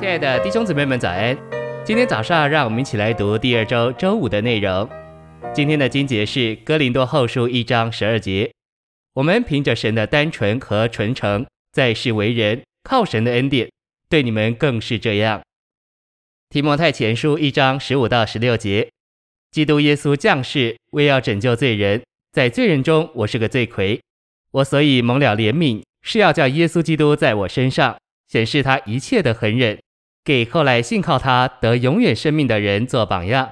亲爱的弟兄姊妹们，早安！今天早上，让我们一起来读第二周周五的内容。今天的经节是哥林多后书一章十二节。我们凭着神的单纯和纯诚，在世为人，靠神的恩典，对你们更是这样。提摩太前书一章十五到十六节。基督耶稣降世，为要拯救罪人，在罪人中，我是个罪魁。我所以蒙了怜悯，是要叫耶稣基督在我身上显示他一切的恒忍。给后来信靠他得永远生命的人做榜样。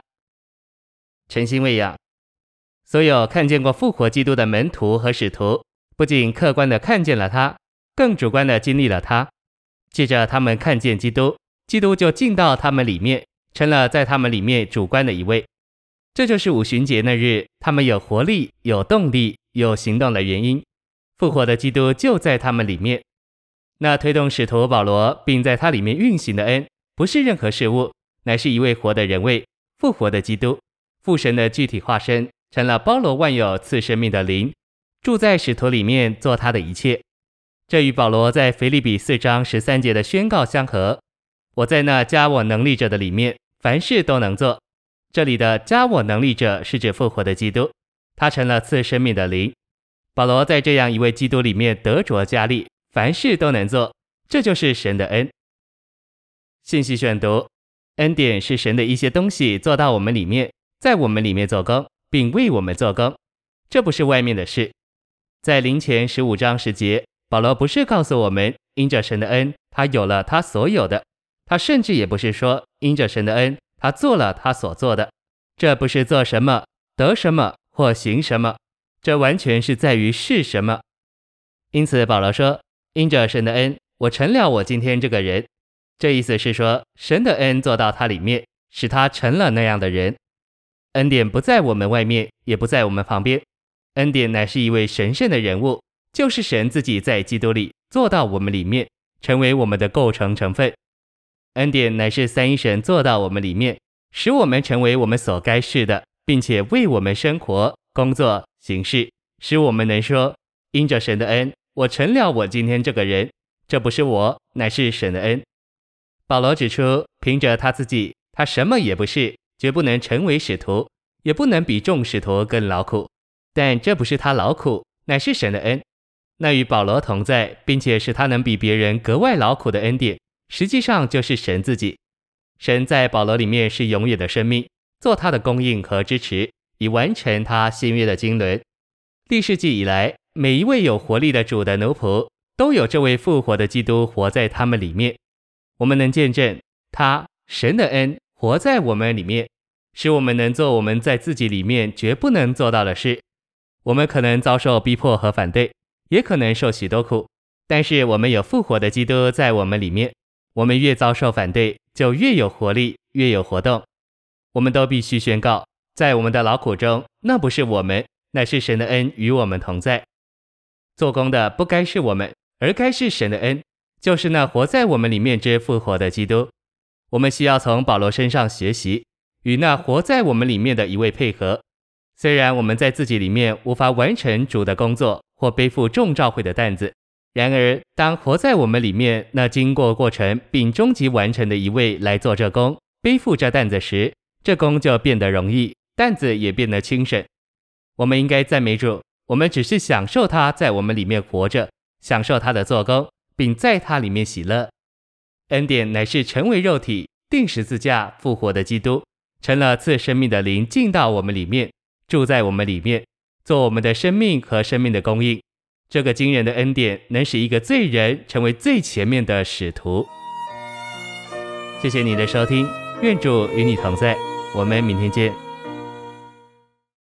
诚心喂养，所有看见过复活基督的门徒和使徒，不仅客观的看见了他，更主观的经历了他。借着他们看见基督，基督就进到他们里面，成了在他们里面主观的一位。这就是五旬节那日，他们有活力、有动力、有行动的原因。复活的基督就在他们里面。那推动使徒保罗，并在他里面运行的恩，不是任何事物，乃是一位活的人位，复活的基督，父神的具体化身，成了包罗万有赐生命的灵，住在使徒里面，做他的一切。这与保罗在腓立比四章十三节的宣告相合：我在那加我能力者的里面，凡事都能做。这里的加我能力者是指复活的基督，他成了赐生命的灵。保罗在这样一位基督里面得着加力。凡事都能做，这就是神的恩。信息选读：恩典是神的一些东西做到我们里面，在我们里面做工，并为我们做工。这不是外面的事。在林前十五章十节，保罗不是告诉我们，因着神的恩，他有了他所有的。他甚至也不是说，因着神的恩，他做了他所做的。这不是做什么得什么或行什么，这完全是在于是什么。因此，保罗说。因着神的恩，我成了我今天这个人。这意思是说，神的恩做到他里面，使他成了那样的人。恩典不在我们外面，也不在我们旁边。恩典乃是一位神圣的人物，就是神自己在基督里做到我们里面，成为我们的构成成分。恩典乃是三一神做到我们里面，使我们成为我们所该是的，并且为我们生活、工作、行事，使我们能说：因着神的恩。我成了我今天这个人，这不是我，乃是神的恩。保罗指出，凭着他自己，他什么也不是，绝不能成为使徒，也不能比众使徒更劳苦。但这不是他劳苦，乃是神的恩。那与保罗同在，并且使他能比别人格外劳苦的恩典，实际上就是神自己。神在保罗里面是永远的生命，做他的供应和支持，以完成他新约的经纶。历世纪以来。每一位有活力的主的奴仆，都有这位复活的基督活在他们里面。我们能见证他神的恩活在我们里面，使我们能做我们在自己里面绝不能做到的事。我们可能遭受逼迫和反对，也可能受许多苦，但是我们有复活的基督在我们里面。我们越遭受反对，就越有活力，越有活动。我们都必须宣告，在我们的劳苦中，那不是我们，乃是神的恩与我们同在。做工的不该是我们，而该是神的恩，就是那活在我们里面之复活的基督。我们需要从保罗身上学习，与那活在我们里面的一位配合。虽然我们在自己里面无法完成主的工作或背负众召会的担子，然而当活在我们里面那经过过程并终极完成的一位来做这工，背负这担子时，这工就变得容易，担子也变得轻省。我们应该赞美主。我们只是享受他在我们里面活着，享受他的做工，并在他里面喜乐。恩典乃是成为肉体、钉十字架、复活的基督，成了赐生命的灵进到我们里面，住在我们里面，做我们的生命和生命的供应。这个惊人的恩典能使一个罪人成为最前面的使徒。谢谢你的收听，愿主与你同在，我们明天见。